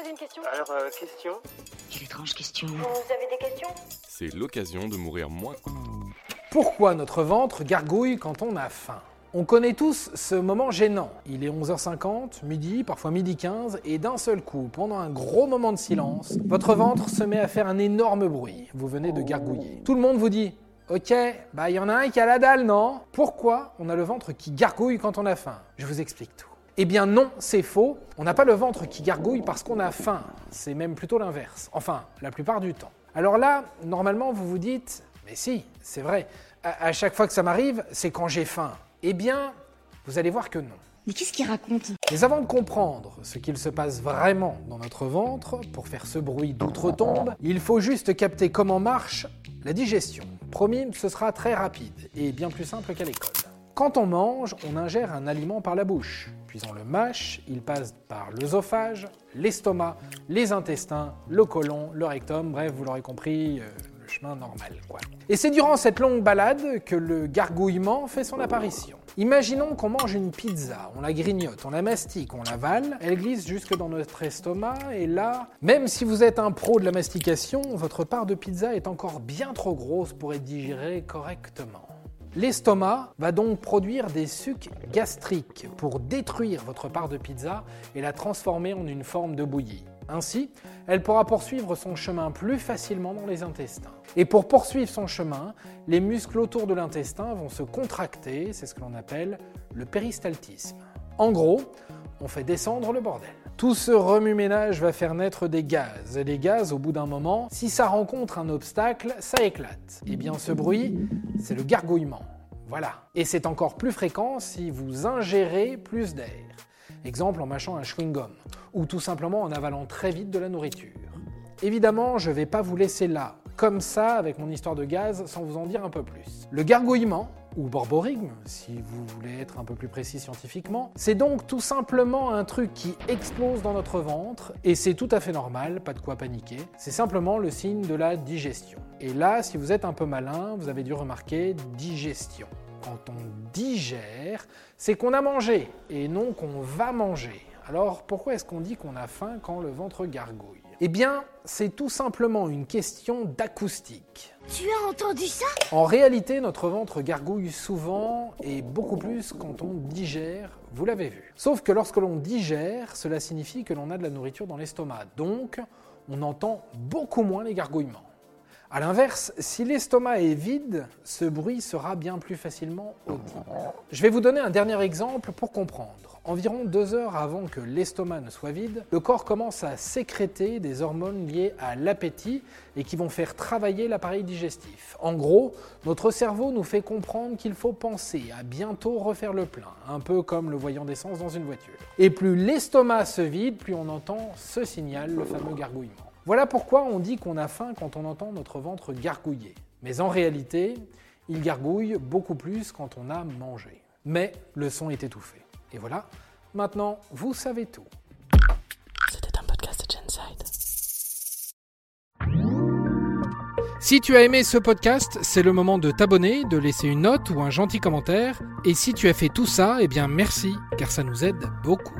poser une question Alors, euh, question Quelle étrange question. Vous avez des questions? C'est l'occasion de mourir moins. Pourquoi notre ventre gargouille quand on a faim? On connaît tous ce moment gênant. Il est 11h50, midi, parfois midi 15, et d'un seul coup, pendant un gros moment de silence, votre ventre se met à faire un énorme bruit. Vous venez de gargouiller. Tout le monde vous dit Ok, bah il y en a un qui a la dalle, non? Pourquoi on a le ventre qui gargouille quand on a faim? Je vous explique tout. Eh bien non, c'est faux. On n'a pas le ventre qui gargouille parce qu'on a faim. C'est même plutôt l'inverse. Enfin, la plupart du temps. Alors là, normalement, vous vous dites, mais si, c'est vrai. À, à chaque fois que ça m'arrive, c'est quand j'ai faim. Eh bien, vous allez voir que non. Mais qu'est-ce qu'il raconte? Mais avant de comprendre ce qu'il se passe vraiment dans notre ventre, pour faire ce bruit d'outre-tombe, il faut juste capter comment marche la digestion. Promis, ce sera très rapide et bien plus simple qu'à l'école. Quand on mange, on ingère un aliment par la bouche, puis on le mâche, il passe par l'œsophage, l'estomac, les intestins, le côlon, le rectum, bref, vous l'aurez compris, euh, le chemin normal quoi. Et c'est durant cette longue balade que le gargouillement fait son apparition. Imaginons qu'on mange une pizza, on la grignote, on la mastique, on l'avale, elle glisse jusque dans notre estomac et là, même si vous êtes un pro de la mastication, votre part de pizza est encore bien trop grosse pour être digérée correctement. L'estomac va donc produire des sucs gastriques pour détruire votre part de pizza et la transformer en une forme de bouillie. Ainsi, elle pourra poursuivre son chemin plus facilement dans les intestins. Et pour poursuivre son chemin, les muscles autour de l'intestin vont se contracter, c'est ce que l'on appelle le péristaltisme. En gros, on fait descendre le bordel. Tout ce remue-ménage va faire naître des gaz. Et les gaz, au bout d'un moment, si ça rencontre un obstacle, ça éclate. Et bien ce bruit, c'est le gargouillement. Voilà. Et c'est encore plus fréquent si vous ingérez plus d'air. Exemple en mâchant un chewing-gum, ou tout simplement en avalant très vite de la nourriture. Évidemment, je ne vais pas vous laisser là, comme ça, avec mon histoire de gaz, sans vous en dire un peu plus. Le gargouillement, ou borborigme, si vous voulez être un peu plus précis scientifiquement, c'est donc tout simplement un truc qui explose dans notre ventre, et c'est tout à fait normal, pas de quoi paniquer, c'est simplement le signe de la digestion. Et là, si vous êtes un peu malin, vous avez dû remarquer digestion. Quand on digère, c'est qu'on a mangé, et non qu'on va manger. Alors pourquoi est-ce qu'on dit qu'on a faim quand le ventre gargouille? Eh bien, c'est tout simplement une question d'acoustique. Tu as entendu ça? En réalité, notre ventre gargouille souvent et beaucoup plus quand on digère, vous l'avez vu. Sauf que lorsque l'on digère, cela signifie que l'on a de la nourriture dans l'estomac, donc on entend beaucoup moins les gargouillements. A l'inverse, si l'estomac est vide, ce bruit sera bien plus facilement audible. Je vais vous donner un dernier exemple pour comprendre. Environ deux heures avant que l'estomac ne soit vide, le corps commence à sécréter des hormones liées à l'appétit et qui vont faire travailler l'appareil digestif. En gros, notre cerveau nous fait comprendre qu'il faut penser à bientôt refaire le plein, un peu comme le voyant d'essence dans une voiture. Et plus l'estomac se vide, plus on entend ce signal, le fameux gargouillement. Voilà pourquoi on dit qu'on a faim quand on entend notre ventre gargouiller. Mais en réalité, il gargouille beaucoup plus quand on a mangé. Mais le son est étouffé. Et voilà, maintenant vous savez tout. C'était un podcast de Genside. Si tu as aimé ce podcast, c'est le moment de t'abonner, de laisser une note ou un gentil commentaire. Et si tu as fait tout ça, eh bien merci, car ça nous aide beaucoup.